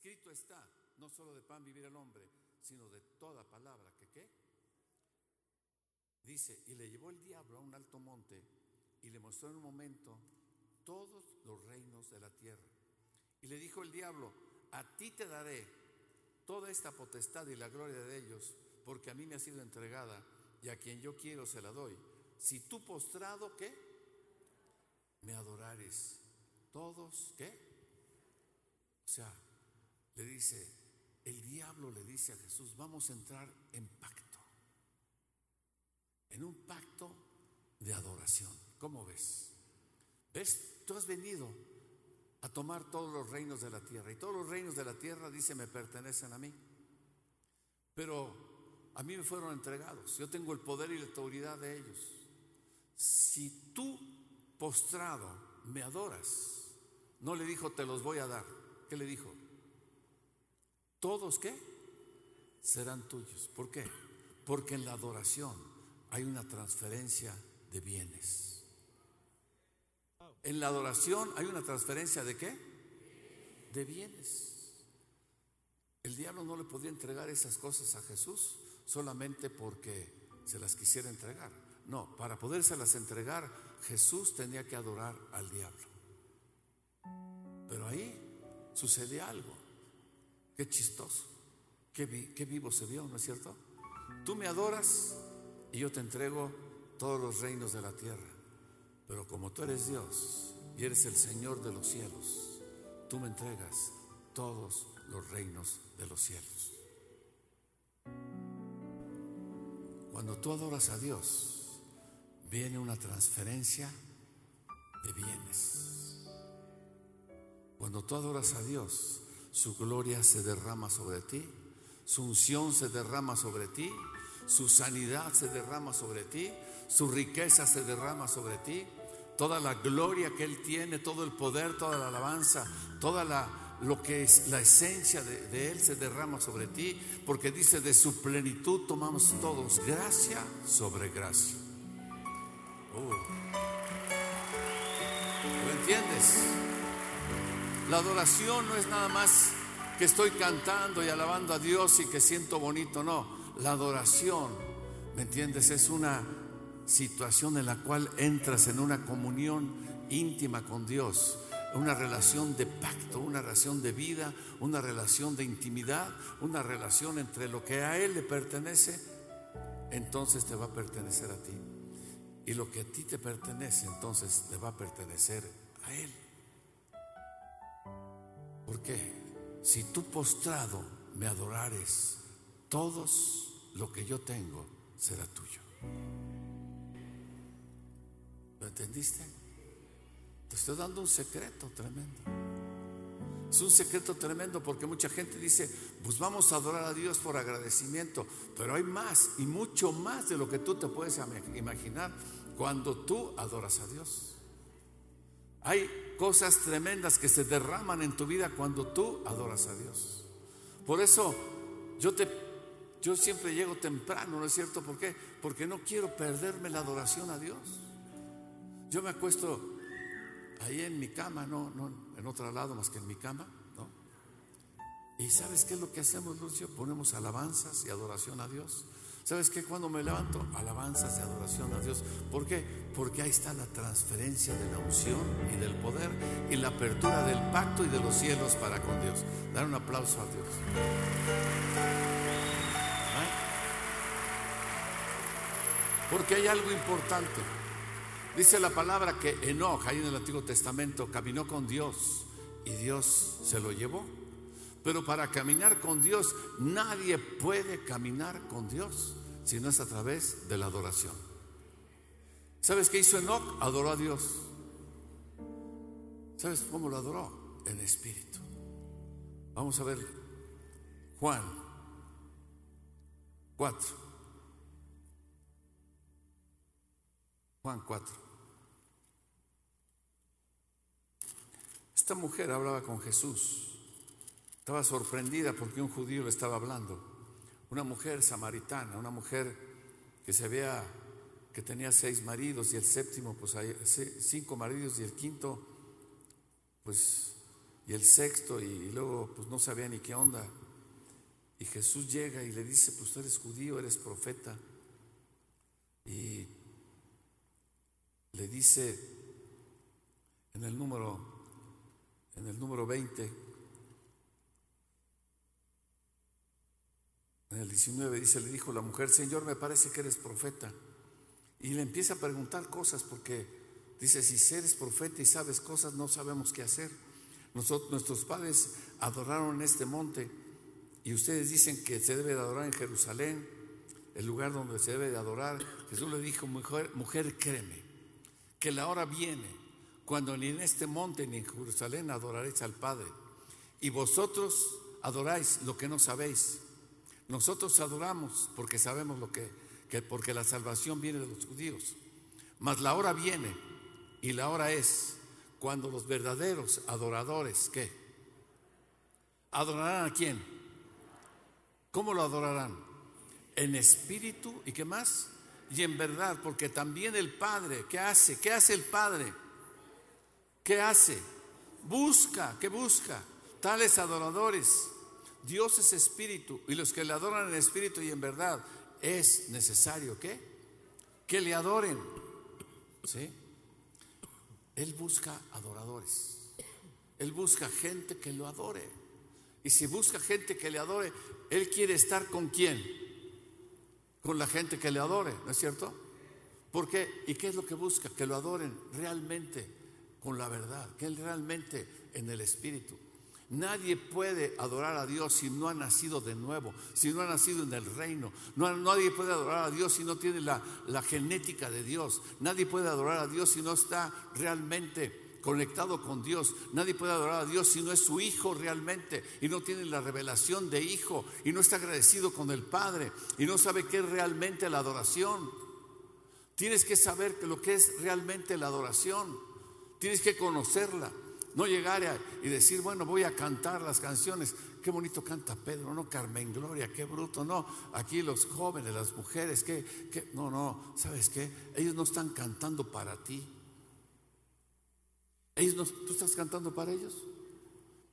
Escrito está, no solo de pan vivir el hombre, sino de toda palabra que qué. Dice, y le llevó el diablo a un alto monte y le mostró en un momento todos los reinos de la tierra. Y le dijo el diablo, a ti te daré toda esta potestad y la gloria de ellos, porque a mí me ha sido entregada y a quien yo quiero se la doy. Si tú postrado, ¿qué? Me adorares. Todos, ¿qué? O sea, le dice, el diablo le dice a Jesús, vamos a entrar en pacto. En un pacto de adoración. ¿Cómo ves? ¿Ves? Tú has venido a tomar todos los reinos de la tierra. Y todos los reinos de la tierra, dice, me pertenecen a mí. Pero a mí me fueron entregados. Yo tengo el poder y la autoridad de ellos. Si tú, postrado, me adoras, no le dijo, te los voy a dar. ¿Qué le dijo? Todos qué? Serán tuyos. ¿Por qué? Porque en la adoración hay una transferencia de bienes. En la adoración hay una transferencia de qué? De bienes. El diablo no le podía entregar esas cosas a Jesús solamente porque se las quisiera entregar. No, para podérselas entregar, Jesús tenía que adorar al diablo. Pero ahí sucede algo. Qué chistoso. Qué, vivo se vio, ¿no es cierto? Tú me adoras y yo te entrego todos los reinos de la tierra. Pero como tú eres Dios y eres el Señor de los cielos, tú me entregas todos los reinos de los cielos. Cuando tú adoras a Dios, viene una transferencia de bienes. Cuando tú adoras a Dios, su gloria se derrama sobre ti, su unción se derrama sobre ti, su sanidad se derrama sobre ti, su riqueza se derrama sobre ti, toda la gloria que Él tiene, todo el poder, toda la alabanza, toda la, lo que es la esencia de, Él se derrama sobre ti, porque dice, de su plenitud tomamos todos gracia sobre gracia. Oh. ¿Lo entiendes? La adoración no es nada más que estoy cantando y alabando a Dios y que siento bonito, no. La adoración, ¿me entiendes? Es una situación en la cual entras en una comunión íntima con Dios, una relación de pacto, una relación de vida, una relación de intimidad, una relación entre lo que a Él le pertenece, entonces te va a pertenecer a ti. Y lo que a ti te pertenece, entonces te va a pertenecer a Él. ¿Por qué? Si tú postrado me adorares, todos lo que yo tengo será tuyo. ¿Lo entendiste? Te estoy dando un secreto tremendo. Es un secreto tremendo porque mucha gente dice, pues vamos a adorar a Dios por agradecimiento, pero hay más y mucho más de lo que tú te puedes imaginar cuando tú adoras a Dios. Hay cosas tremendas que se derraman en tu vida cuando tú adoras a Dios. Por eso yo te yo siempre llego temprano, ¿no es cierto? ¿Por qué? Porque no quiero perderme la adoración a Dios. Yo me acuesto ahí en mi cama, no, no en otro lado más que en mi cama, ¿no? Y ¿sabes qué es lo que hacemos, Lucio? Ponemos alabanzas y adoración a Dios. ¿Sabes qué? Cuando me levanto, alabanzas y adoración a Dios. ¿Por qué? Porque ahí está la transferencia de la unción y del poder y la apertura del pacto y de los cielos para con Dios. Dar un aplauso a Dios. Porque hay algo importante. Dice la palabra que Enoch, ahí en el Antiguo Testamento, caminó con Dios y Dios se lo llevó. Pero para caminar con Dios, nadie puede caminar con Dios si no es a través de la adoración. ¿Sabes qué hizo Enoch? Adoró a Dios. ¿Sabes cómo lo adoró? En espíritu. Vamos a ver Juan 4. Juan 4. Esta mujer hablaba con Jesús. Estaba sorprendida porque un judío le estaba hablando. Una mujer samaritana, una mujer que se vea que tenía seis maridos y el séptimo, pues cinco maridos y el quinto, pues y el sexto y, luego pues no sabía ni qué onda. Y Jesús llega y le dice, pues tú eres judío, eres profeta. Y le dice en el número en el número 20 en el 19 dice, le dijo la mujer, Señor, me parece que eres profeta. Y le empieza a preguntar cosas porque dice, si eres profeta y sabes cosas, no sabemos qué hacer. Nosotros, nuestros padres adoraron en este monte y ustedes dicen que se debe de adorar en Jerusalén, el lugar donde se debe de adorar. Jesús le dijo, mujer, mujer créeme, que la hora viene cuando ni en este monte ni en Jerusalén adoraréis al Padre. Y vosotros adoráis lo que no sabéis. Nosotros adoramos porque sabemos lo que que porque la salvación viene de los judíos. Mas la hora viene y la hora es cuando los verdaderos adoradores, ¿qué? ¿Adorarán a quién? ¿Cómo lo adorarán? En espíritu y qué más? Y en verdad, porque también el Padre, ¿qué hace? ¿Qué hace el Padre? ¿Qué hace? Busca, ¿qué busca? Tales adoradores. Dios es espíritu y los que le adoran en espíritu y en verdad es necesario que que le adoren. ¿Sí? Él busca adoradores. Él busca gente que lo adore. Y si busca gente que le adore, él quiere estar con quién? Con la gente que le adore, ¿no es cierto? ¿Por qué? ¿Y qué es lo que busca? Que lo adoren realmente con la verdad, que él realmente en el espíritu. Nadie puede adorar a Dios si no ha nacido de nuevo, si no ha nacido en el reino. nadie puede adorar a Dios si no tiene la, la genética de Dios. Nadie puede adorar a Dios si no está realmente conectado con Dios. Nadie puede adorar a Dios si no es su hijo realmente y no tiene la revelación de hijo y no está agradecido con el Padre y no sabe qué es realmente la adoración. Tienes que saber lo que es realmente la adoración. Tienes que conocerla. No llegar y decir, bueno, voy a cantar las canciones. Qué bonito canta Pedro, no Carmen Gloria, qué bruto, no. Aquí los jóvenes, las mujeres, que, no, no, ¿sabes qué? Ellos no están cantando para ti. Ellos no, ¿Tú estás cantando para ellos?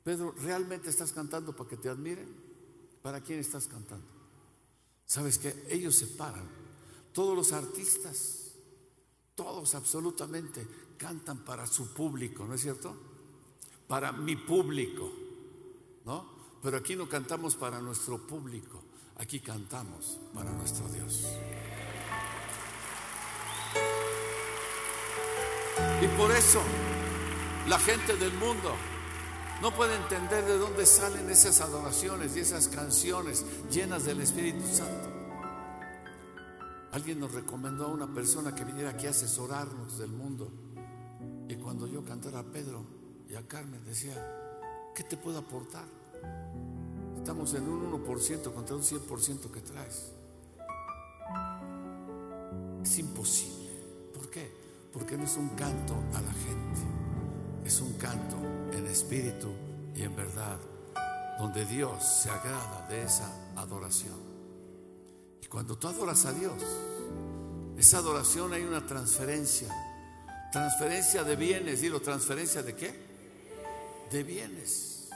Pedro, ¿realmente estás cantando para que te admiren? ¿Para quién estás cantando? ¿Sabes qué? Ellos se paran. Todos los artistas, todos absolutamente, cantan para su público, ¿no es cierto? Para mi público, ¿no? Pero aquí no cantamos para nuestro público, aquí cantamos para nuestro Dios. Y por eso la gente del mundo no puede entender de dónde salen esas adoraciones y esas canciones llenas del Espíritu Santo. Alguien nos recomendó a una persona que viniera aquí a asesorarnos del mundo. Y cuando yo cantara a Pedro, y a Carmen decía, ¿qué te puedo aportar? Estamos en un 1% contra un 100% que traes. Es imposible. ¿Por qué? Porque no es un canto a la gente, es un canto en espíritu y en verdad, donde Dios se agrada de esa adoración. Y cuando tú adoras a Dios, esa adoración hay una transferencia, transferencia de bienes, digo, transferencia de qué? De bienes,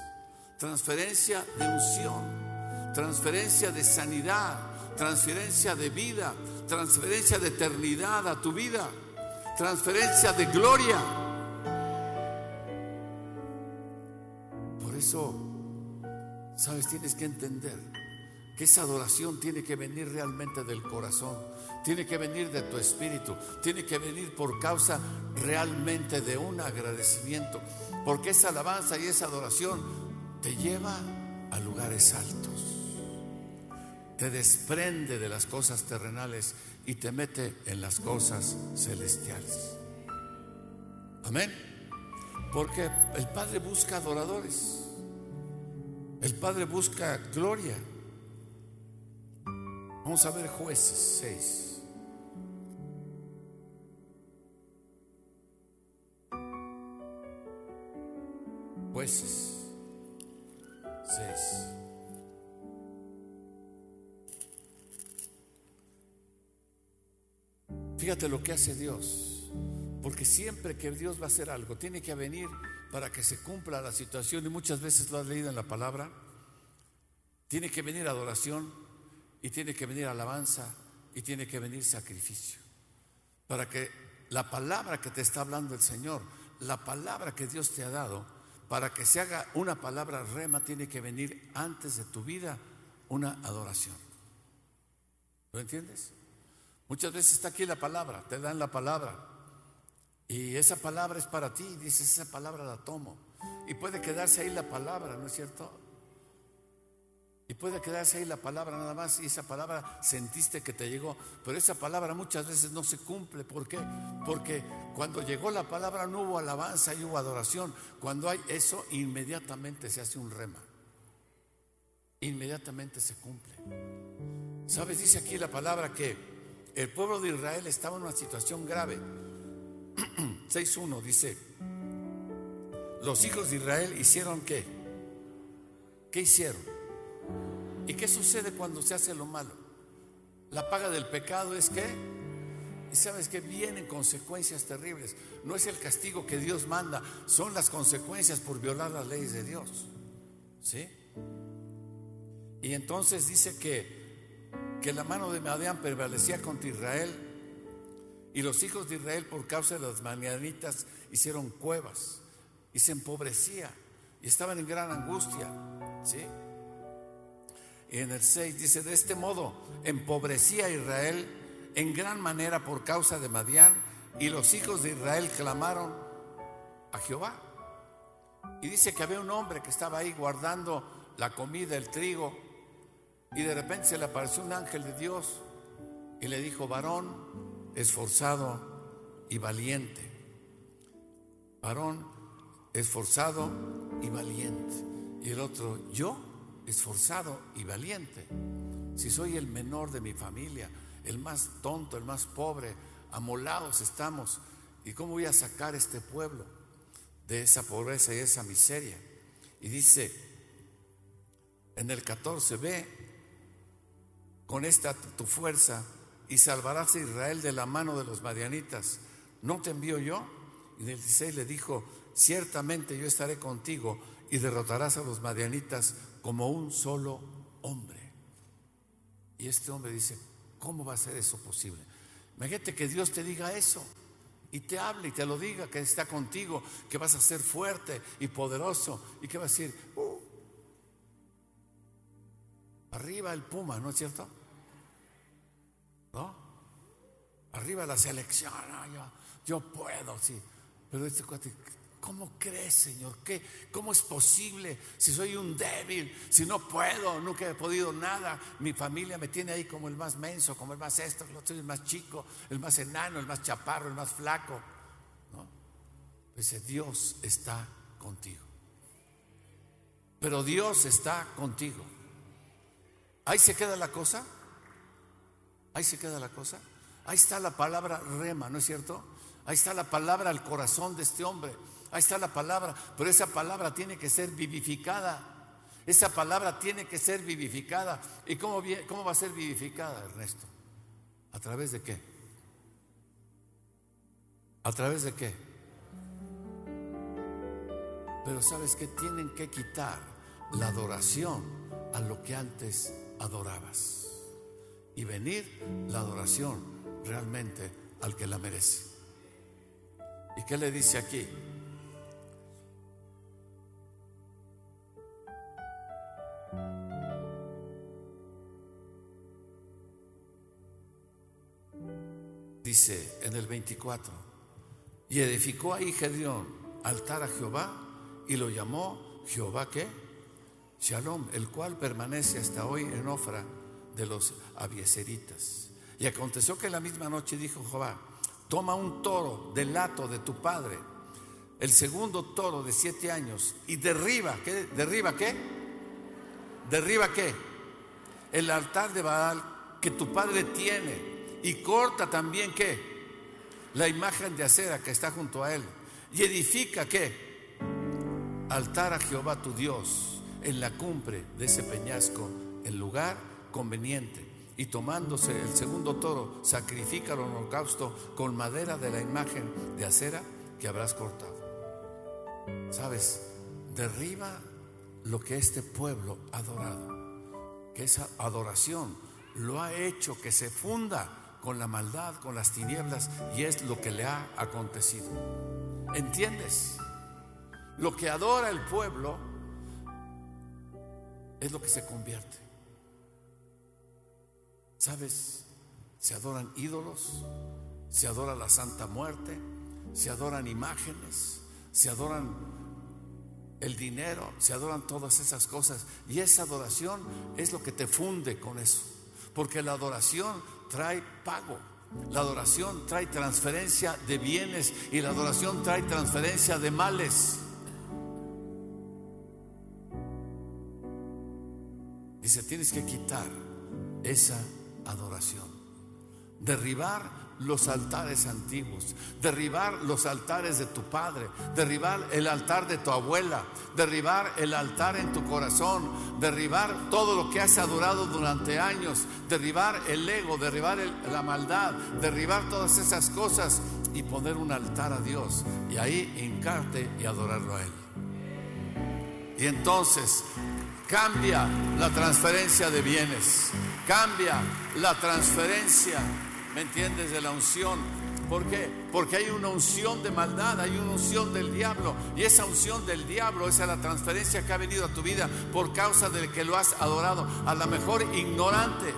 transferencia de unción, transferencia de sanidad, transferencia de vida, transferencia de eternidad a tu vida, transferencia de gloria. Por eso, sabes, tienes que entender que esa adoración tiene que venir realmente del corazón, tiene que venir de tu espíritu, tiene que venir por causa realmente de un agradecimiento. Porque esa alabanza y esa adoración te lleva a lugares altos. Te desprende de las cosas terrenales y te mete en las cosas celestiales. Amén. Porque el Padre busca adoradores. El Padre busca gloria. Vamos a ver jueces 6. Jueces 6. Fíjate lo que hace Dios. Porque siempre que Dios va a hacer algo, tiene que venir para que se cumpla la situación, y muchas veces lo has leído en la palabra, tiene que venir adoración y tiene que venir alabanza y tiene que venir sacrificio. Para que la palabra que te está hablando el Señor, la palabra que Dios te ha dado, para que se haga una palabra rema, tiene que venir antes de tu vida una adoración. ¿Lo entiendes? Muchas veces está aquí la palabra, te dan la palabra. Y esa palabra es para ti, dices, esa palabra la tomo. Y puede quedarse ahí la palabra, ¿no es cierto? Y puede quedarse ahí la palabra nada más y esa palabra sentiste que te llegó, pero esa palabra muchas veces no se cumple. ¿Por qué? Porque cuando llegó la palabra no hubo alabanza y hubo adoración. Cuando hay eso, inmediatamente se hace un rema. Inmediatamente se cumple. ¿Sabes? Dice aquí la palabra que el pueblo de Israel estaba en una situación grave. 6.1 dice, los hijos de Israel hicieron qué? ¿Qué hicieron? ¿Y qué sucede cuando se hace lo malo? La paga del pecado es que, y sabes que vienen consecuencias terribles. No es el castigo que Dios manda, son las consecuencias por violar las leyes de Dios. ¿Sí? Y entonces dice que, que la mano de Madián prevalecía contra Israel y los hijos de Israel por causa de las manianitas hicieron cuevas y se empobrecía y estaban en gran angustia. ¿Sí? Y en el 6 dice, de este modo empobrecía a Israel en gran manera por causa de Madián y los hijos de Israel clamaron a Jehová. Y dice que había un hombre que estaba ahí guardando la comida, el trigo, y de repente se le apareció un ángel de Dios y le dijo, varón esforzado y valiente, varón esforzado y valiente. Y el otro, yo esforzado y valiente. Si soy el menor de mi familia, el más tonto, el más pobre, amolados estamos. ¿Y cómo voy a sacar este pueblo de esa pobreza y esa miseria? Y dice en el 14, ve con esta tu fuerza y salvarás a Israel de la mano de los madianitas. ¿No te envío yo? Y en el 16 le dijo, ciertamente yo estaré contigo y derrotarás a los madianitas como un solo hombre. Y este hombre dice, ¿cómo va a ser eso posible? Imagínate que Dios te diga eso y te hable y te lo diga, que está contigo, que vas a ser fuerte y poderoso y que va a decir, uh, arriba el Puma, ¿no es cierto? ¿No? Arriba la selección, yo, yo puedo, sí. Pero este cuate, ¿Cómo crees, Señor? ¿Qué, ¿Cómo es posible si soy un débil, si no puedo, nunca he podido nada? Mi familia me tiene ahí como el más menso, como el más esto, el más chico, el más enano, el más chaparro, el más flaco. ¿No? Dice, Dios está contigo. Pero Dios está contigo. Ahí se queda la cosa. Ahí se queda la cosa. Ahí está la palabra rema, ¿no es cierto? Ahí está la palabra al corazón de este hombre. Ahí está la palabra, pero esa palabra tiene que ser vivificada. Esa palabra tiene que ser vivificada. ¿Y cómo, cómo va a ser vivificada, Ernesto? ¿A través de qué? ¿A través de qué? Pero sabes que tienen que quitar la adoración a lo que antes adorabas. Y venir la adoración realmente al que la merece. ¿Y qué le dice aquí? Dice en el 24, y edificó ahí Gedeón altar a Jehová y lo llamó Jehová qué? Shalom, el cual permanece hasta hoy en Ofra de los abieseritas. Y aconteció que la misma noche dijo Jehová, toma un toro del lato de tu padre, el segundo toro de siete años, y derriba, ¿qué? ¿Derriba qué? ¿Derriba qué? El altar de Baal que tu padre tiene y corta también qué? La imagen de acera que está junto a él. Y edifica qué? Altar a Jehová tu Dios en la cumbre de ese peñasco, en lugar conveniente. Y tomándose el segundo toro, sacrifica el holocausto con madera de la imagen de acera que habrás cortado. ¿sabes? Derriba lo que este pueblo ha adorado, que esa adoración lo ha hecho que se funda con la maldad, con las tinieblas, y es lo que le ha acontecido. ¿Entiendes? Lo que adora el pueblo es lo que se convierte. ¿Sabes? Se adoran ídolos, se adora la Santa Muerte, se adoran imágenes, se adoran el dinero, se adoran todas esas cosas. Y esa adoración es lo que te funde con eso. Porque la adoración trae pago. La adoración trae transferencia de bienes y la adoración trae transferencia de males. Dice, tienes que quitar esa adoración. Derribar los altares antiguos, derribar los altares de tu padre, derribar el altar de tu abuela, derribar el altar en tu corazón, derribar todo lo que has adorado durante años, derribar el ego, derribar la maldad, derribar todas esas cosas y poner un altar a Dios y ahí hincarte y adorarlo a Él. Y entonces cambia la transferencia de bienes, cambia la transferencia ¿me entiendes? De la unción. ¿Por qué? Porque hay una unción de maldad, hay una unción del diablo. Y esa unción del diablo, esa es la transferencia que ha venido a tu vida por causa de que lo has adorado. A lo mejor ignorante,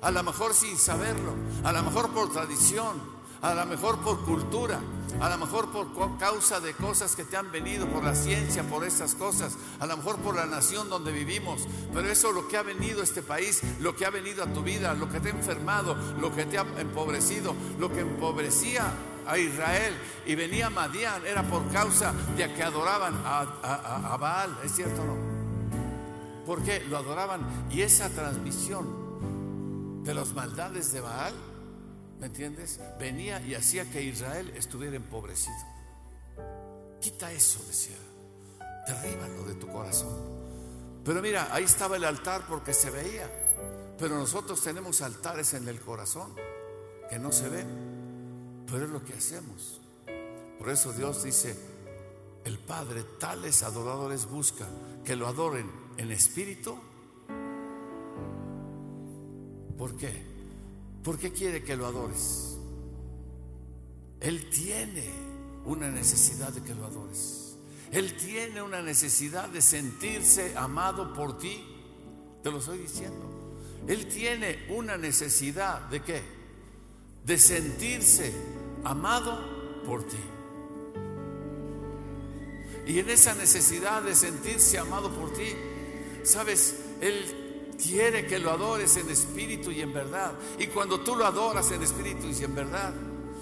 a lo mejor sin saberlo, a lo mejor por tradición, a lo mejor por cultura, a lo mejor por causa de cosas que te han venido, por la ciencia, por esas cosas, a lo mejor por la nación donde vivimos, pero eso lo que ha venido a este país, lo que ha venido a tu vida, lo que te ha enfermado, lo que te ha empobrecido, lo que empobrecía a Israel y venía Madián, era por causa de que adoraban a, a Baal, ¿es cierto o no? Porque lo adoraban y esa transmisión de las maldades de Baal ¿Me entiendes? Venía y hacía que Israel estuviera empobrecido. Quita eso, decía. Derríbalo de tu corazón. Pero mira, ahí estaba el altar porque se veía. Pero nosotros tenemos altares en el corazón que no se ven. Pero es lo que hacemos. Por eso Dios dice, el Padre tales adoradores busca que lo adoren en espíritu. ¿Por qué? ¿Por qué quiere que lo adores? Él tiene una necesidad de que lo adores. Él tiene una necesidad de sentirse amado por ti. Te lo estoy diciendo. Él tiene una necesidad de qué? De sentirse amado por ti. Y en esa necesidad de sentirse amado por ti, sabes, Él quiere que lo adores en espíritu y en verdad. Y cuando tú lo adoras en espíritu y en verdad,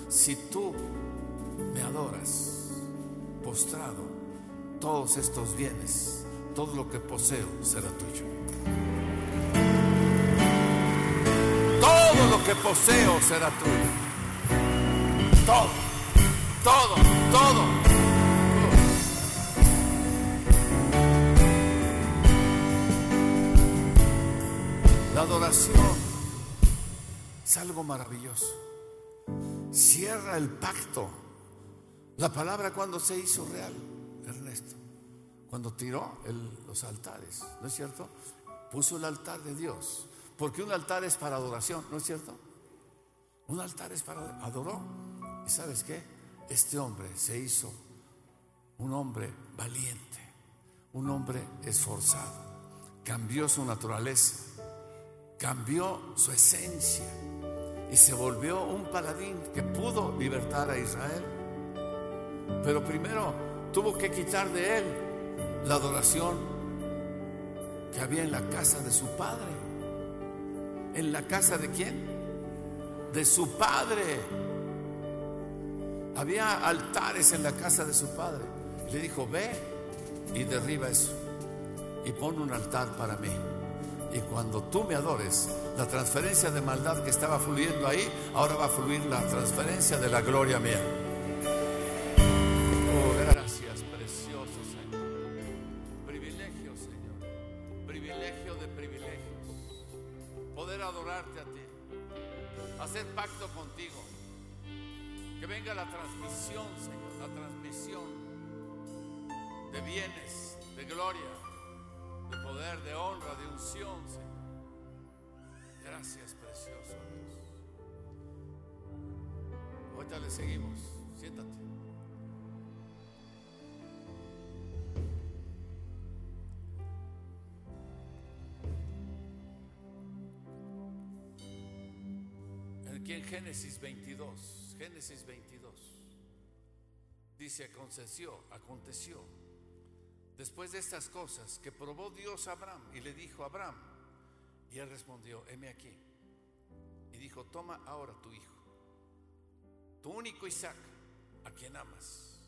si tú me adoras postrado, todos estos bienes, todo lo que poseo será tuyo. Todo lo que poseo será tuyo. Todo, todo, todo. Adoración es algo maravilloso. Cierra el pacto. La palabra cuando se hizo real, Ernesto, cuando tiró los altares, ¿no es cierto? Puso el altar de Dios, porque un altar es para adoración, ¿no es cierto? Un altar es para adoró. ¿Y sabes qué? Este hombre se hizo un hombre valiente, un hombre esforzado, cambió su naturaleza cambió su esencia y se volvió un paladín que pudo libertar a Israel. Pero primero tuvo que quitar de él la adoración que había en la casa de su padre. ¿En la casa de quién? De su padre. Había altares en la casa de su padre. Le dijo, ve y derriba eso y pon un altar para mí. Y cuando tú me adores, la transferencia de maldad que estaba fluyendo ahí, ahora va a fluir la transferencia de la gloria mía. De honra, de unción, Señor. Gracias, precioso Dios. Ahorita le seguimos. Siéntate. Aquí en Génesis 22, Génesis 22, dice, aconteció, aconteció, después de estas cosas, que probó Dios a Abraham y le dijo, Abraham, y él respondió, heme aquí, y dijo, toma ahora tu hijo, tu único Isaac, a quien amas,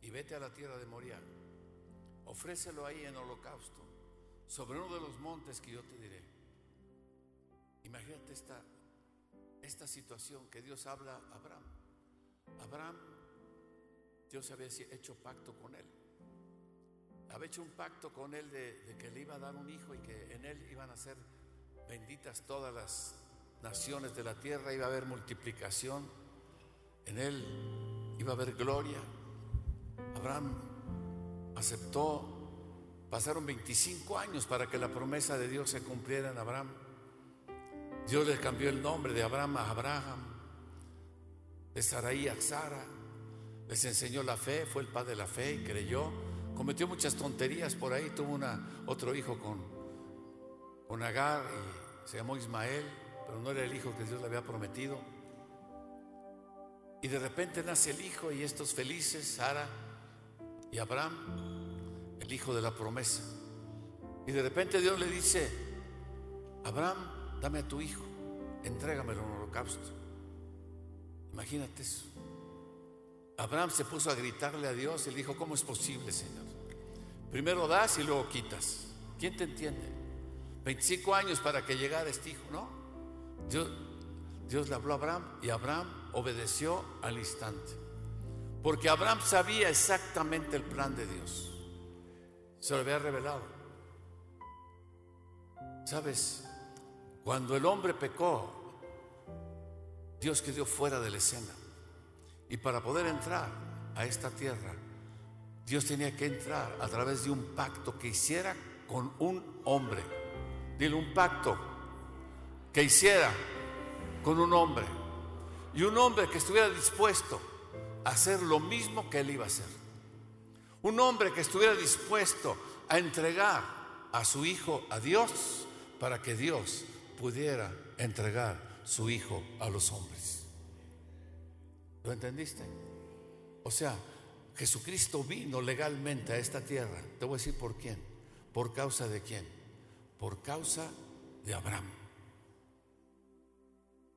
y vete a la tierra de Moriah, ofrécelo ahí en holocausto, sobre uno de los montes que yo te diré. Imagínate esta esta situación que Dios habla a Abraham. Abraham, Dios había hecho pacto con él. Había hecho un pacto con él de, que le iba a dar un hijo y que en él iban a ser benditas todas las naciones de la tierra, iba a haber multiplicación, en él iba a haber gloria. Abraham aceptó, pasaron 25 años para que la promesa de Dios se cumpliera en Abraham. Dios le cambió el nombre de Abraham a Abraham, de Sarai a Sara. Les enseñó la fe, fue el padre de la fe y creyó. Cometió muchas tonterías por ahí, tuvo una, otro hijo con, con Agar y se llamó Ismael, pero no era el hijo que Dios le había prometido. Y de repente nace el hijo y estos felices, Sara y Abraham, el hijo de la promesa. Y de repente Dios le dice, Abraham, dame a tu hijo, entrégamelo en holocausto. Imagínate eso. Abraham se puso a gritarle a Dios y le dijo, ¿cómo es posible, Señor? Primero das y luego quitas. ¿Quién te entiende? 25 años para que llegara este hijo, ¿no? Dios, Dios le habló a Abraham y Abraham obedeció al instante. Porque Abraham sabía exactamente el plan de Dios. Se lo había revelado. ¿Sabes? Cuando el hombre pecó, Dios quedó fuera de la escena. Y para poder entrar a esta tierra, Dios tenía que entrar a través de un pacto que hiciera con un hombre. Dile un pacto que hiciera con un hombre. Y un hombre que estuviera dispuesto a hacer lo mismo que él iba a hacer. Un hombre que estuviera dispuesto a entregar a su hijo a Dios para que Dios pudiera entregar su hijo a los hombres. ¿Lo entendiste? O sea, Jesucristo vino legalmente a esta tierra. Te voy a decir por quién. ¿Por causa de quién? Por causa de Abraham.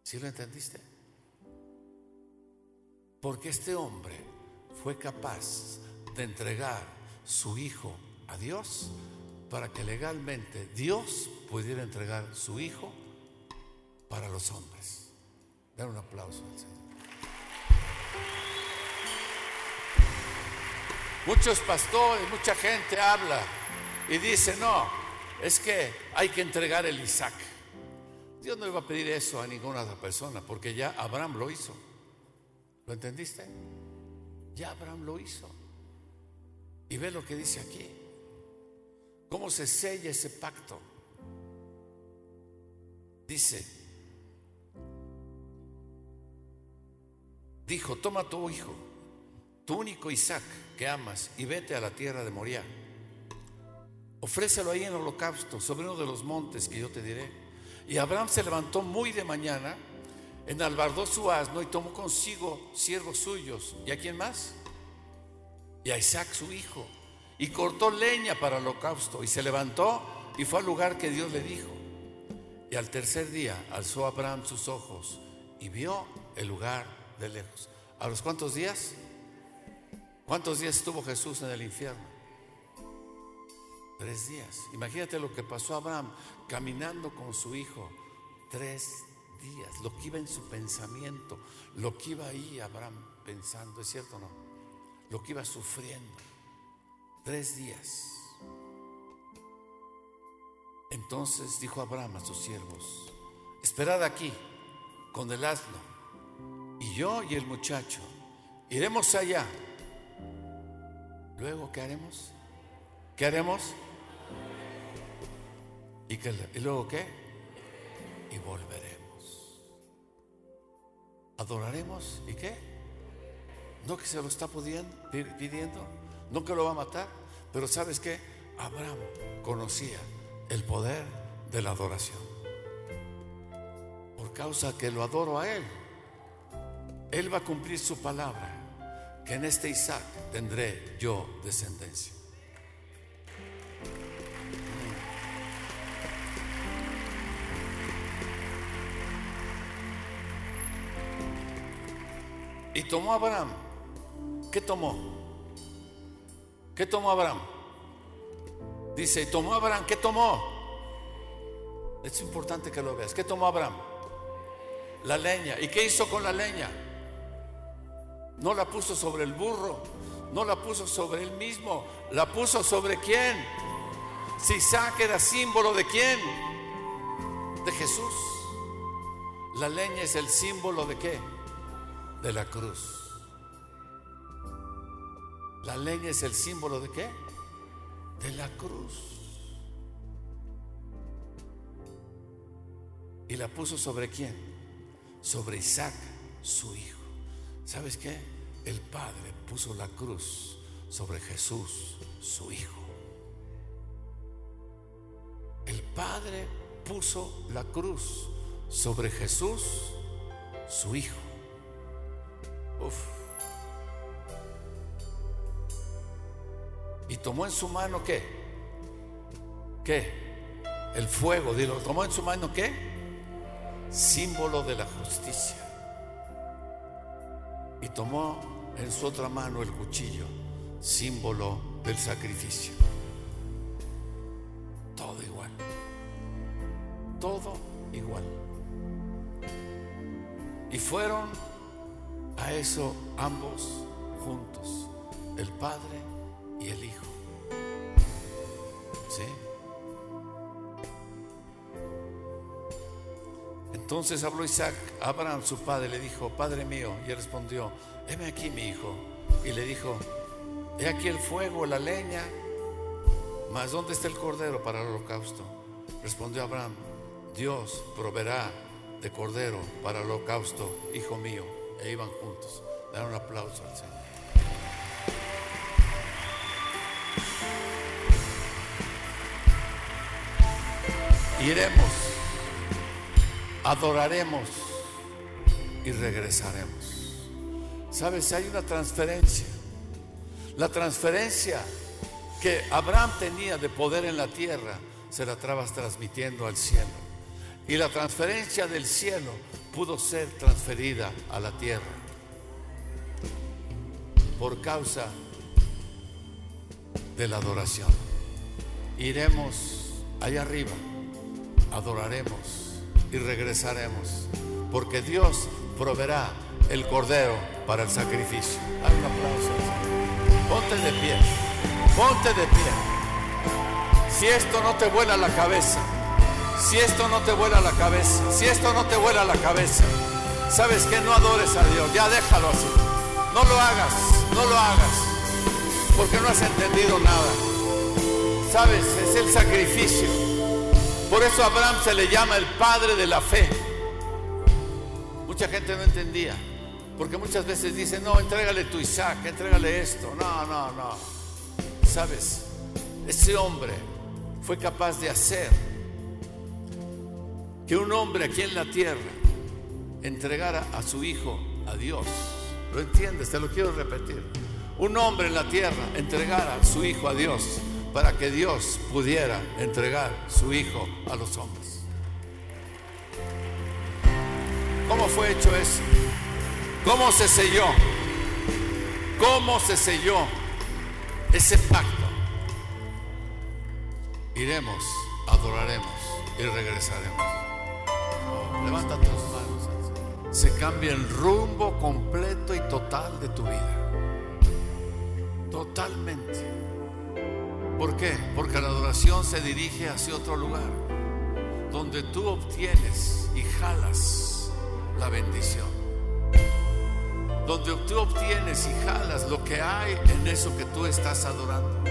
¿Sí lo entendiste? Porque este hombre fue capaz de entregar su hijo a Dios para que legalmente Dios pudiera entregar su hijo para los hombres. Dar un aplauso al Señor. Muchos pastores, mucha gente habla y dice, no, es que hay que entregar el Isaac. Dios no iba a pedir eso a ninguna otra persona, porque ya Abraham lo hizo. ¿Lo entendiste? Ya Abraham lo hizo. Y ve lo que dice aquí. ¿Cómo se sella ese pacto? Dice, dijo, toma tu hijo, tu único Isaac que amas, y vete a la tierra de Moriah. Ofrécelo ahí en holocausto, sobre uno de los montes que yo te diré. Y Abraham se levantó muy de mañana, enalbardó su asno y tomó consigo siervos suyos. ¿Y a quién más? Y a Isaac su hijo. Y cortó leña para el holocausto. Y se levantó y fue al lugar que Dios le dijo. Y al tercer día alzó Abraham sus ojos y vio el lugar de lejos. ¿A los cuántos días? ¿Cuántos días estuvo Jesús en el infierno? Tres días. Imagínate lo que pasó a Abraham caminando con su hijo. Tres días. Lo que iba en su pensamiento. Lo que iba ahí Abraham pensando. ¿Es cierto o no? Lo que iba sufriendo. Tres días. Entonces dijo Abraham a sus siervos, esperad aquí con el asno, y yo y el muchacho iremos allá Luego, ¿qué haremos? ¿Qué haremos? ¿Y, qué, ¿Y luego qué? Y volveremos. ¿Adoraremos? ¿Y qué? No que se lo está pidiendo, no que lo va a matar, pero ¿sabes qué? Abraham conocía el poder de la adoración. Por causa que lo adoro a él, él va a cumplir su palabra, que en este Isaac tendré yo descendencia. Y tomó Abraham. ¿Qué tomó? ¿Qué tomó Abraham? Dice, ¿y tomó Abraham? ¿Qué tomó? Es importante que lo veas. ¿Qué tomó Abraham? La leña. ¿Y qué hizo con la leña? No la puso sobre el burro, no la puso sobre él mismo, la puso sobre quién? Si Isaac era símbolo de quién? De Jesús. La leña es el símbolo de qué? de la cruz. La leña es el símbolo de qué? De la cruz. ¿Y la puso sobre quién? Sobre Isaac, su hijo. ¿Sabes qué? El Padre puso la cruz sobre Jesús, su hijo. El Padre puso la cruz sobre Jesús, su hijo. Y tomó en su mano qué? ¿Qué? El fuego, dilo, tomó en su mano qué? Símbolo de la justicia. Y tomó en su otra mano el cuchillo, símbolo del sacrificio. Todo igual. Todo igual. Y fueron a eso ambos juntos, el Padre y el Hijo. ¿Sí? Entonces habló Isaac, Abraham su padre, le dijo, Padre mío, y él respondió, heme aquí mi hijo. Y le dijo, he aquí el fuego, la leña, mas ¿dónde está el cordero para el holocausto? Respondió Abraham, Dios proveerá de cordero para el holocausto, hijo mío e iban juntos. Dar un aplauso al Señor. Iremos, adoraremos y regresaremos. Sabes, hay una transferencia. La transferencia que Abraham tenía de poder en la tierra se la estabas transmitiendo al cielo. Y la transferencia del cielo pudo ser transferida a la tierra por causa de la adoración. Iremos allá arriba, adoraremos y regresaremos, porque Dios proveerá el cordero para el sacrificio. Haz un aplauso. Ponte de pie, ponte de pie. Si esto no te vuela la cabeza, si esto no te vuela la cabeza, si esto no te vuela la cabeza, sabes que no adores a Dios, ya déjalo así. No lo hagas, no lo hagas, porque no has entendido nada. Sabes, es el sacrificio. Por eso a Abraham se le llama el padre de la fe. Mucha gente no entendía, porque muchas veces dicen, no, entrégale tu Isaac, entrégale esto. No, no, no. Sabes, ese hombre fue capaz de hacer que un hombre aquí en la tierra entregara a su hijo a Dios. ¿Lo entiendes? Te lo quiero repetir. Un hombre en la tierra entregara a su hijo a Dios para que Dios pudiera entregar su hijo a los hombres. ¿Cómo fue hecho eso? ¿Cómo se selló? ¿Cómo se selló ese pacto? Iremos, adoraremos y regresaremos. Levanta tus manos. Se cambia el rumbo completo y total de tu vida. Totalmente. ¿Por qué? Porque la adoración se dirige hacia otro lugar, donde tú obtienes y jalas la bendición. donde tú obtienes y jalas lo que hay en eso que tú estás adorando.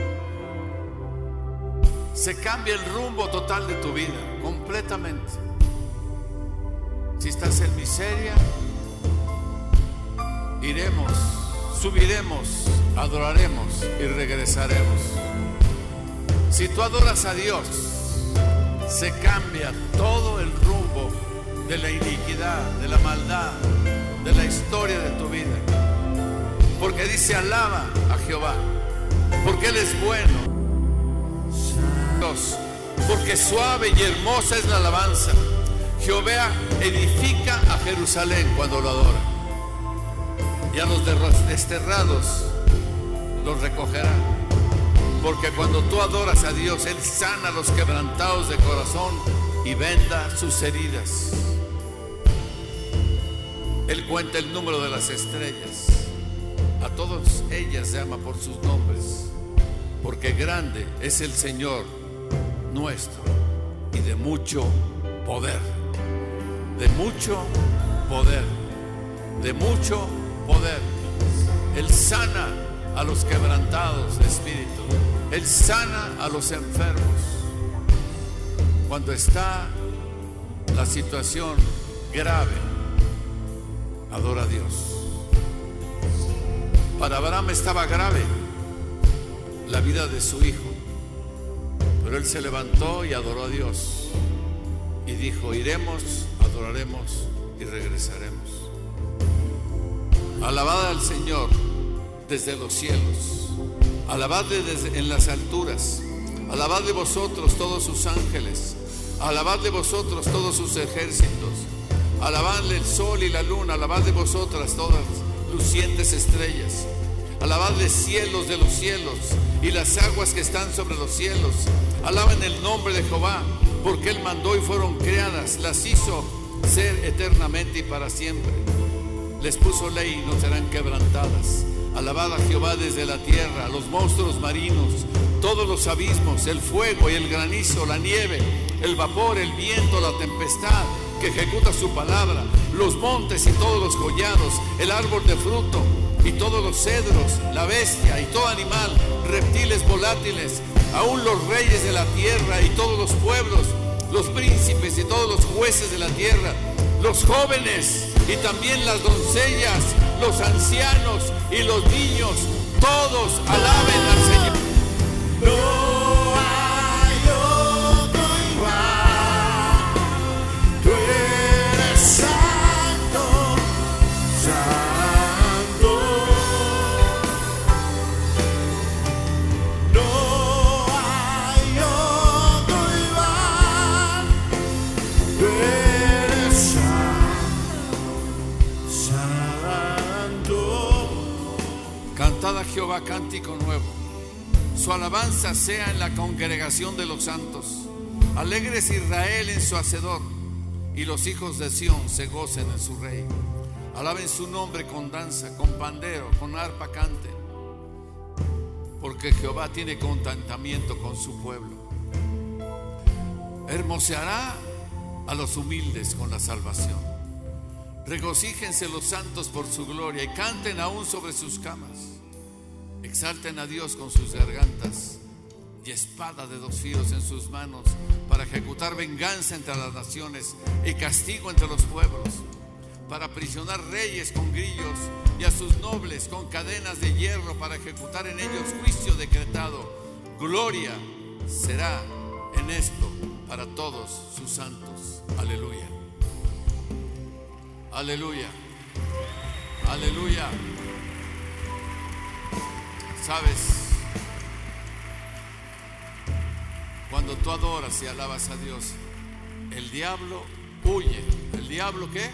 Se cambia el rumbo total de tu vida, completamente. Si estás en miseria, iremos, subiremos, adoraremos y regresaremos. Si tú adoras a Dios, se cambia todo el rumbo de la iniquidad, de la maldad, de la historia de tu vida. Porque dice, alaba a Jehová, porque Él es bueno. Porque suave y hermosa es la alabanza. Jehová edifica a Jerusalén cuando lo adora. Y a los desterrados los recogerá. Porque cuando tú adoras a Dios, Él sana a los quebrantados de corazón y venda sus heridas. Él cuenta el número de las estrellas. A todas ellas se llama por sus nombres. Porque grande es el Señor nuestro y de mucho poder. De mucho poder. De mucho poder. Él sana a los quebrantados de espíritu. Él sana a los enfermos. Cuando está la situación grave, adora a Dios. Para Abraham estaba grave la vida de su hijo, pero él se levantó y adoró a Dios y dijo, iremos, adoraremos y regresaremos. Alabad al Señor desde los cielos, alabadle desde, en las alturas, alabadle vosotros todos sus ángeles, alabadle vosotros todos sus ejércitos Alabadle el sol y la luna, alabadle vosotras todas lucientes estrellas. Alabadle cielos de los cielos y las aguas que están sobre los cielos. Alaben el nombre de Jehová, porque Él mandó y fueron creadas, las hizo ser eternamente y para siempre. Les puso ley y no serán quebrantadas. Alabad a Jehová desde la tierra, los monstruos marinos, todos los abismos, el fuego y el granizo, la nieve, el vapor, el viento, la tempestad que ejecuta su palabra, los montes y todos los collados, el árbol de fruto y todos los cedros, la bestia y todo animal, reptiles volátiles, aún los reyes de la tierra y todos los pueblos, los príncipes y todos los jueces de la tierra, los jóvenes y también las doncellas, los ancianos y los niños, todos alaben al Cántico nuevo. Su alabanza sea en la congregación de los santos. Alegres Israel en su hacedor y los hijos de Sión se gocen en su rey. Alaben su nombre con danza, con pandero, con arpa cante. Porque Jehová tiene contentamiento con su pueblo. Hermoseará a los humildes con la salvación. Regocíjense los santos por su gloria y canten aún sobre sus camas. Exalten a Dios con sus gargantas y espada de dos filos en sus manos para ejecutar venganza entre las naciones y castigo entre los pueblos, para aprisionar reyes con grillos y a sus nobles con cadenas de hierro para ejecutar en ellos juicio decretado. Gloria será en esto para todos sus santos. Aleluya. Aleluya. Aleluya. Sabes, cuando tú adoras y alabas a Dios, el diablo huye. ¿El diablo qué?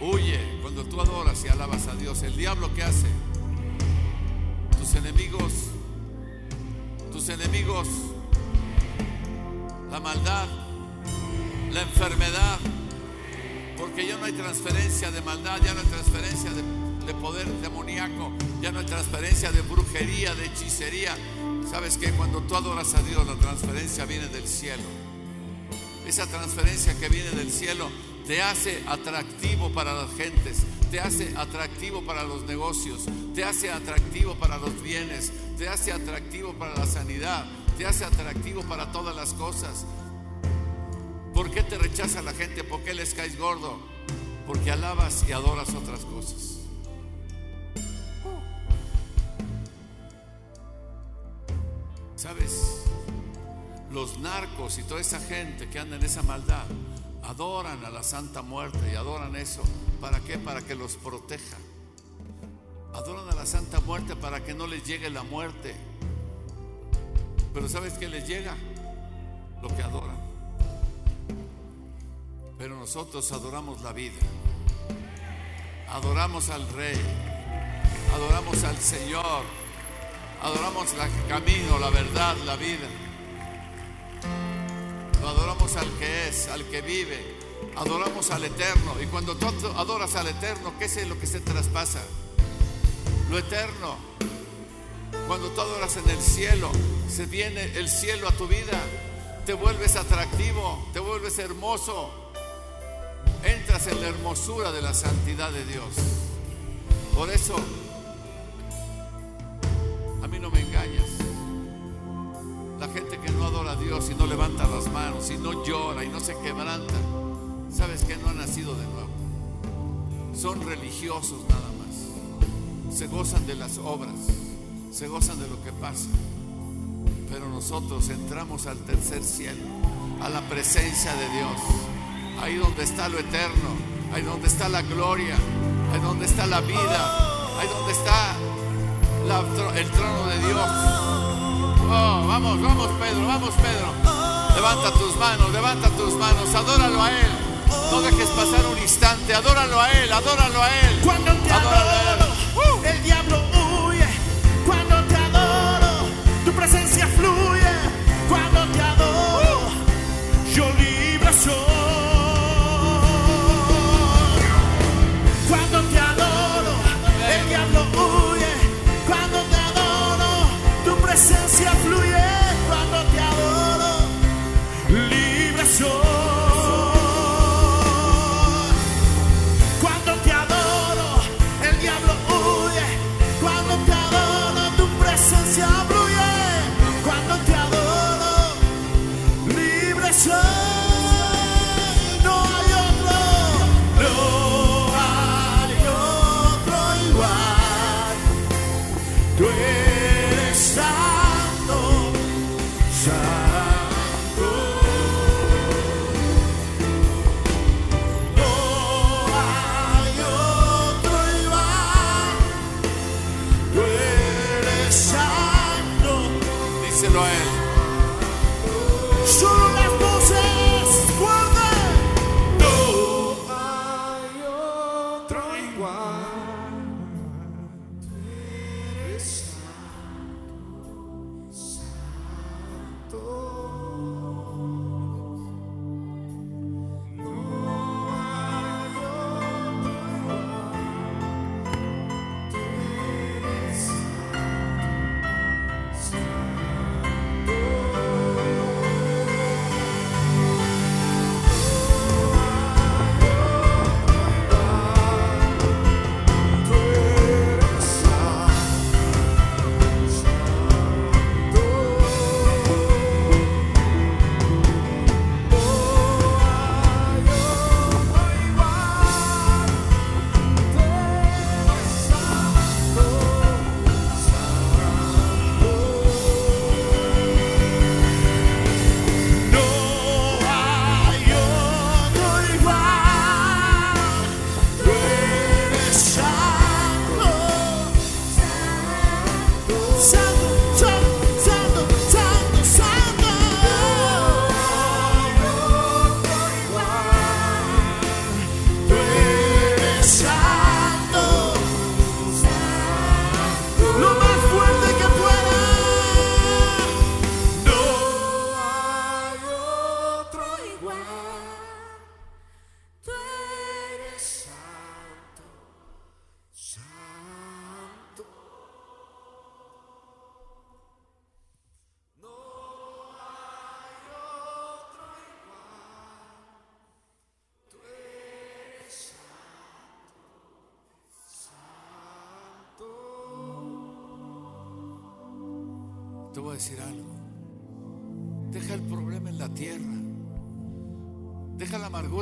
Huye. Cuando tú adoras y alabas a Dios, ¿el diablo qué hace? Tus enemigos, tus enemigos, la maldad, la enfermedad, porque ya no hay transferencia de maldad, ya no hay transferencia de de poder demoníaco, ya no hay transferencia de brujería, de hechicería. ¿Sabes que Cuando tú adoras a Dios, la transferencia viene del cielo. Esa transferencia que viene del cielo te hace atractivo para las gentes, te hace atractivo para los negocios, te hace atractivo para los bienes, te hace atractivo para la sanidad, te hace atractivo para todas las cosas. ¿Por qué te rechaza la gente? ¿Por qué les caes gordo? Porque alabas y adoras otras cosas. ¿Sabes? Los narcos y toda esa gente que anda en esa maldad adoran a la Santa Muerte y adoran eso. ¿Para qué? Para que los proteja. Adoran a la Santa Muerte para que no les llegue la muerte. Pero ¿sabes qué les llega? Lo que adoran. Pero nosotros adoramos la vida. Adoramos al Rey. Adoramos al Señor. Adoramos el camino, la verdad, la vida. Adoramos al que es, al que vive. Adoramos al eterno. Y cuando tú adoras al eterno, ¿qué es lo que se traspasa? Lo eterno. Cuando tú adoras en el cielo, se viene el cielo a tu vida. Te vuelves atractivo, te vuelves hermoso. Entras en la hermosura de la santidad de Dios. Por eso, mí no me engañas. La gente que no adora a Dios y no levanta las manos y no llora y no se quebranta, sabes que no ha nacido de nuevo. Son religiosos nada más. Se gozan de las obras, se gozan de lo que pasa. Pero nosotros entramos al tercer cielo, a la presencia de Dios, ahí donde está lo eterno, ahí donde está la gloria, ahí donde está la vida, ahí donde está el trono de Dios. Oh, vamos, vamos Pedro, vamos Pedro. Levanta tus manos, levanta tus manos, adóralo a Él. No dejes pasar un instante, adóralo a Él, adóralo a Él. Cuando te adoro, el diablo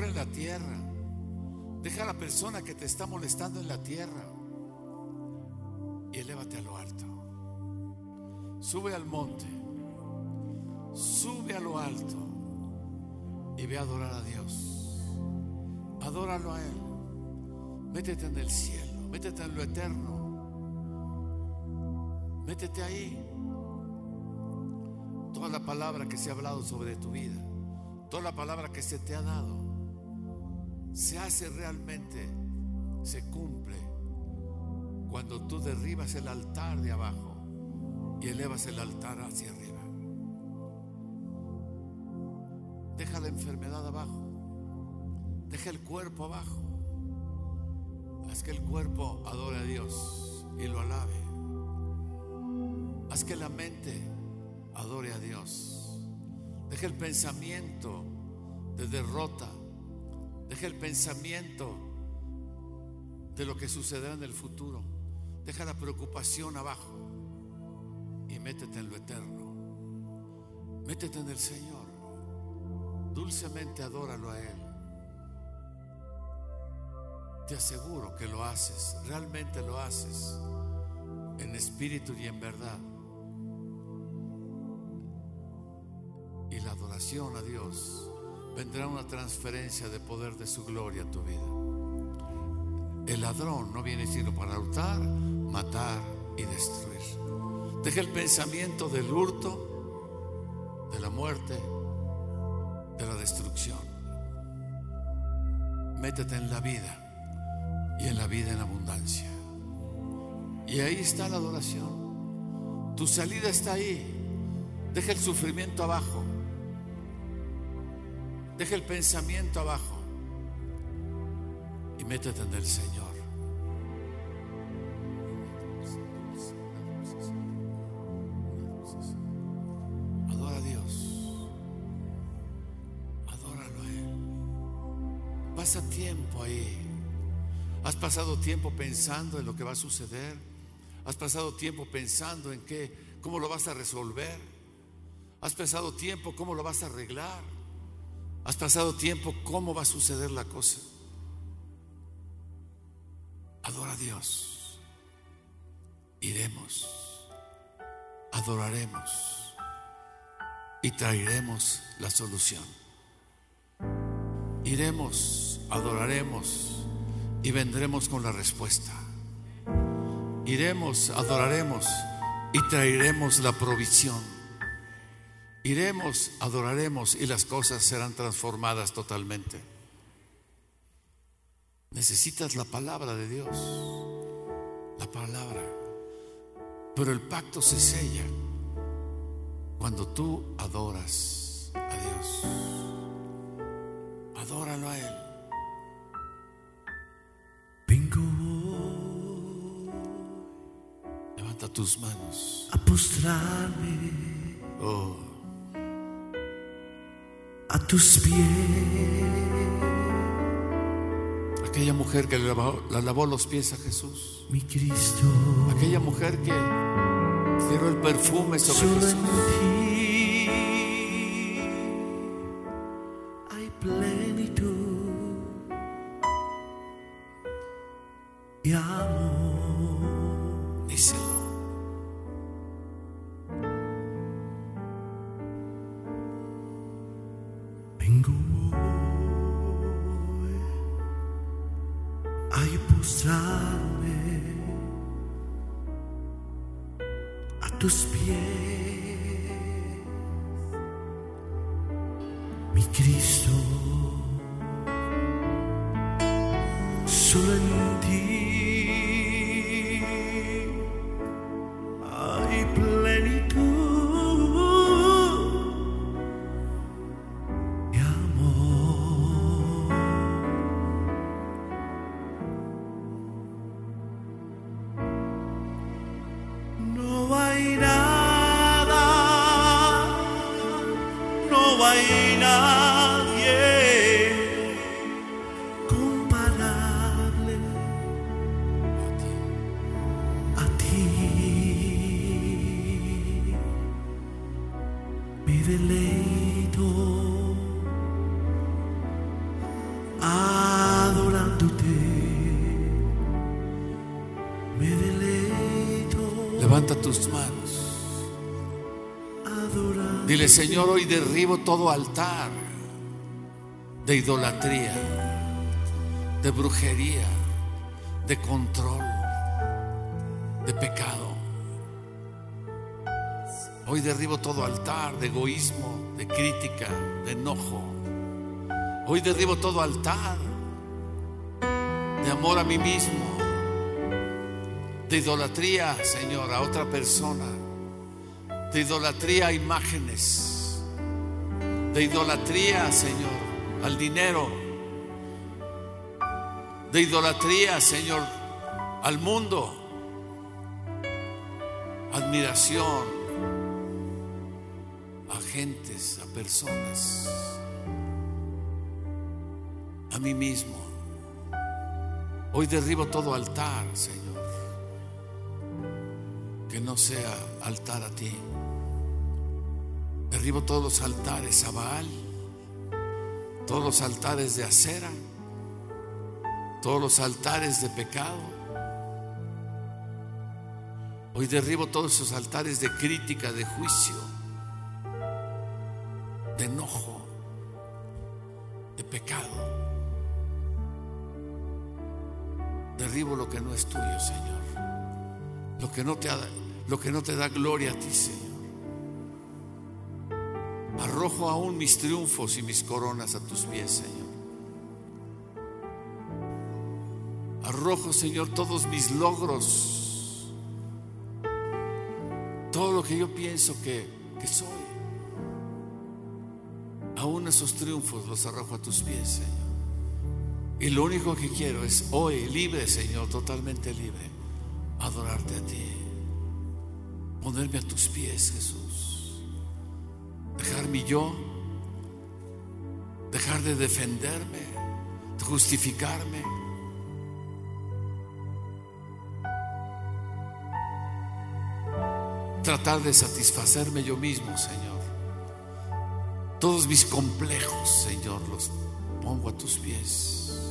en la tierra. Deja a la persona que te está molestando en la tierra. Y elévate a lo alto. Sube al monte. Sube a lo alto. Y ve a adorar a Dios. Adóralo a Él. Métete en el cielo. Métete en lo eterno. Métete ahí. Toda la palabra que se ha hablado sobre tu vida, toda la palabra que se te ha dado, se hace realmente, se cumple cuando tú derribas el altar de abajo y elevas el altar hacia arriba. Deja la enfermedad abajo, deja el cuerpo abajo. Haz que el cuerpo adore a Dios y lo alabe. Haz que la mente adore a Dios. Deja el pensamiento de derrota. Deja el pensamiento de lo que sucederá en el futuro. Deja la preocupación abajo y métete en lo eterno. Métete en el Señor. Dulcemente adóralo a Él. Te aseguro que lo haces, realmente lo haces, en espíritu y en verdad. Y la adoración a Dios vendrá una transferencia de poder de su gloria a tu vida. El ladrón no viene sino para hurtar, matar y destruir. Deja el pensamiento del hurto, de la muerte, de la destrucción. Métete en la vida y en la vida en abundancia. Y ahí está la adoración. Tu salida está ahí. Deja el sufrimiento abajo. Deja el pensamiento abajo. Y métete en el Señor. Adora a Dios. Adóralo a Él. Pasa tiempo ahí. Has pasado tiempo pensando en lo que va a suceder. Has pasado tiempo pensando en qué, cómo lo vas a resolver. Has pasado tiempo cómo lo vas a arreglar. Has pasado tiempo cómo va a suceder la cosa. Adora a Dios. Iremos. Adoraremos. Y traeremos la solución. Iremos, adoraremos y vendremos con la respuesta. Iremos, adoraremos y traeremos la provisión. Iremos, adoraremos y las cosas serán transformadas totalmente. Necesitas la palabra de Dios, la palabra. Pero el pacto se sella cuando tú adoras a Dios. Adóralo a Él. Vengo Levanta tus manos. a postrarme Oh, a tus pies. aquella mujer que le lavó, la lavó los pies a Jesús. Mi Cristo, Aquella mujer que tiró el perfume sobre Jesús. Señor, hoy derribo todo altar de idolatría, de brujería, de control, de pecado. Hoy derribo todo altar de egoísmo, de crítica, de enojo. Hoy derribo todo altar de amor a mí mismo, de idolatría, Señor, a otra persona de idolatría a imágenes, de idolatría, Señor, al dinero, de idolatría, Señor, al mundo, admiración a gentes, a personas, a mí mismo. Hoy derribo todo altar, Señor, que no sea altar a ti. Derribo todos los altares a Baal, todos los altares de acera, todos los altares de pecado. Hoy derribo todos esos altares de crítica, de juicio, de enojo, de pecado. Derribo lo que no es tuyo, Señor. Lo que no te, lo que no te da gloria a ti, Señor. Arrojo aún mis triunfos y mis coronas a tus pies, Señor. Arrojo, Señor, todos mis logros. Todo lo que yo pienso que, que soy. Aún esos triunfos los arrojo a tus pies, Señor. Y lo único que quiero es hoy, libre, Señor, totalmente libre, adorarte a ti. Ponerme a tus pies, Jesús. Dejar mi yo. Dejar de defenderme, de justificarme. Tratar de satisfacerme yo mismo, Señor. Todos mis complejos, Señor, los pongo a tus pies.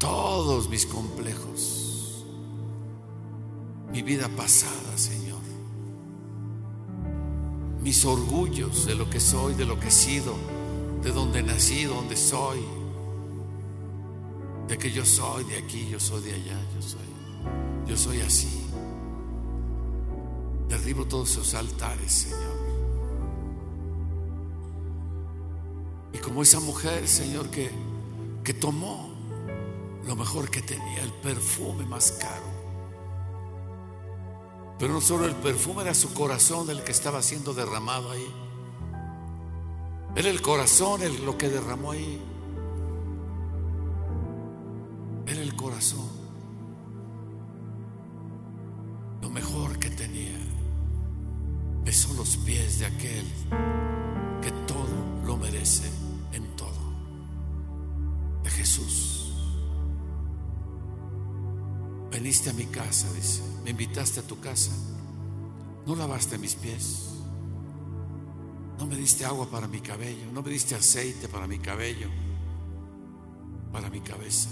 Todos mis complejos. Mi vida pasada, Señor. Mis orgullos de lo que soy, de lo que he sido, de donde nací, donde soy. De que yo soy de aquí, yo soy de allá, yo soy. Yo soy así. Derribo todos esos altares, Señor. Y como esa mujer, Señor, que, que tomó lo mejor que tenía, el perfume más caro. Pero no solo el perfume, era su corazón el que estaba siendo derramado ahí. Era el corazón el, lo que derramó ahí. Era el corazón. Lo mejor que tenía. Besó los pies de aquel Veniste a mi casa, dice. Me invitaste a tu casa. No lavaste mis pies. No me diste agua para mi cabello. No me diste aceite para mi cabello. Para mi cabeza.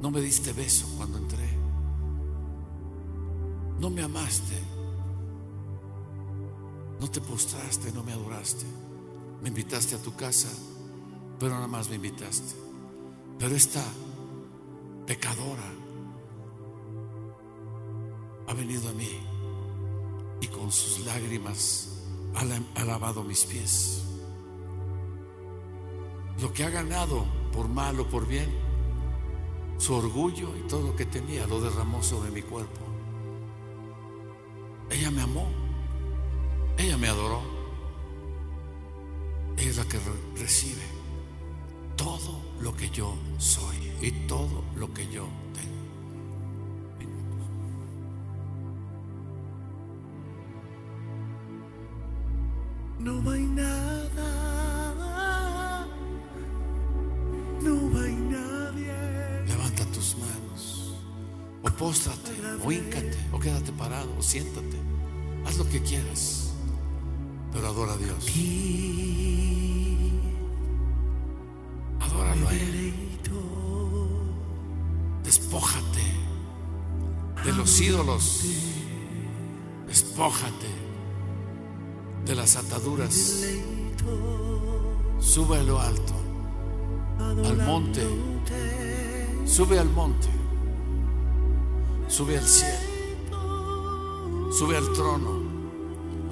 No me diste beso cuando entré. No me amaste. No te postraste, no me adoraste. Me invitaste a tu casa, pero nada más me invitaste. Pero esta pecadora ha venido a mí y con sus lágrimas ha la- ha lavado mis pies. Lo que ha ganado por mal o por bien, su orgullo y todo lo que tenía lo derramó sobre mi cuerpo. Ella me amó, ella me adoró. Ella es la que re- recibe todo lo que yo soy y todo lo que yo tengo. No hay nada, no hay nadie. Levanta tus manos, o póstrate, o híncate, o quédate parado, o siéntate. Haz lo que quieras, pero adora a Dios. Adóralo a Él. Despójate de los ídolos. Despójate de las ataduras. Sube a lo alto, al monte. Sube al monte. Sube al cielo. Sube al trono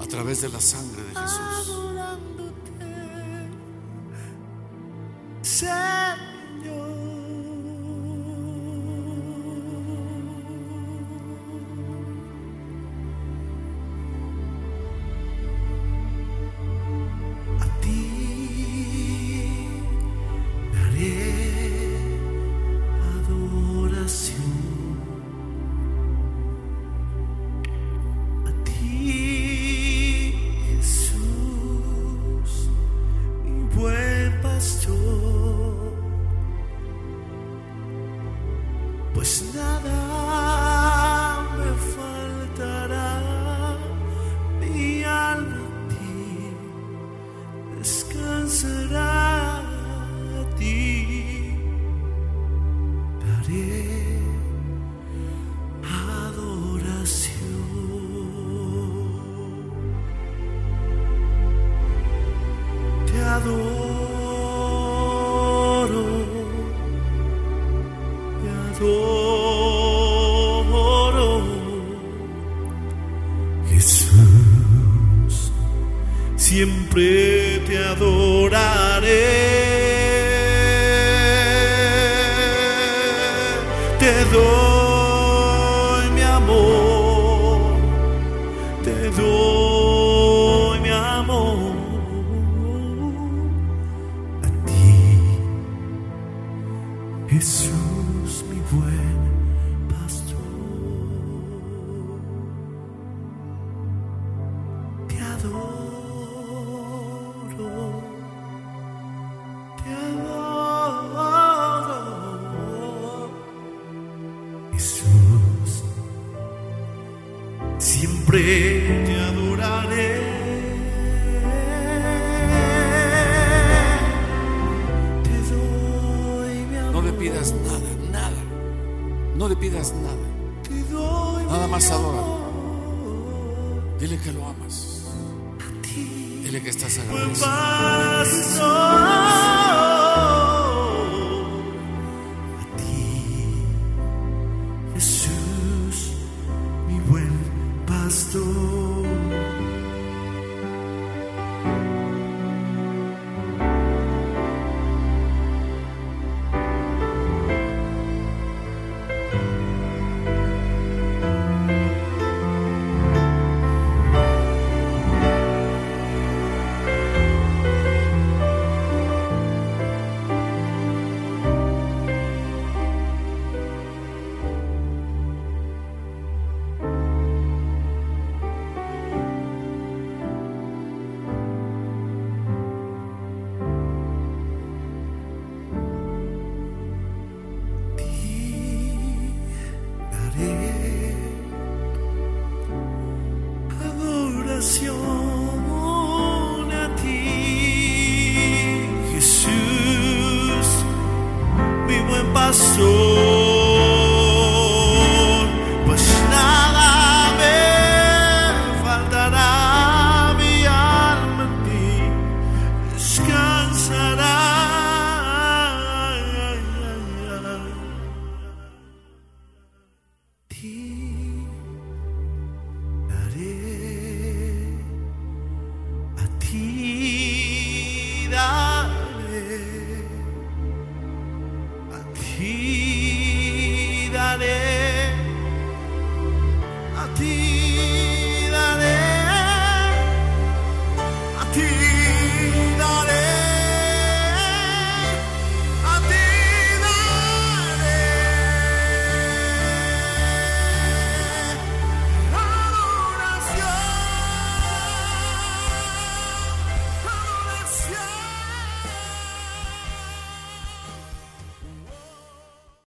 a través de la sangre de Jesús.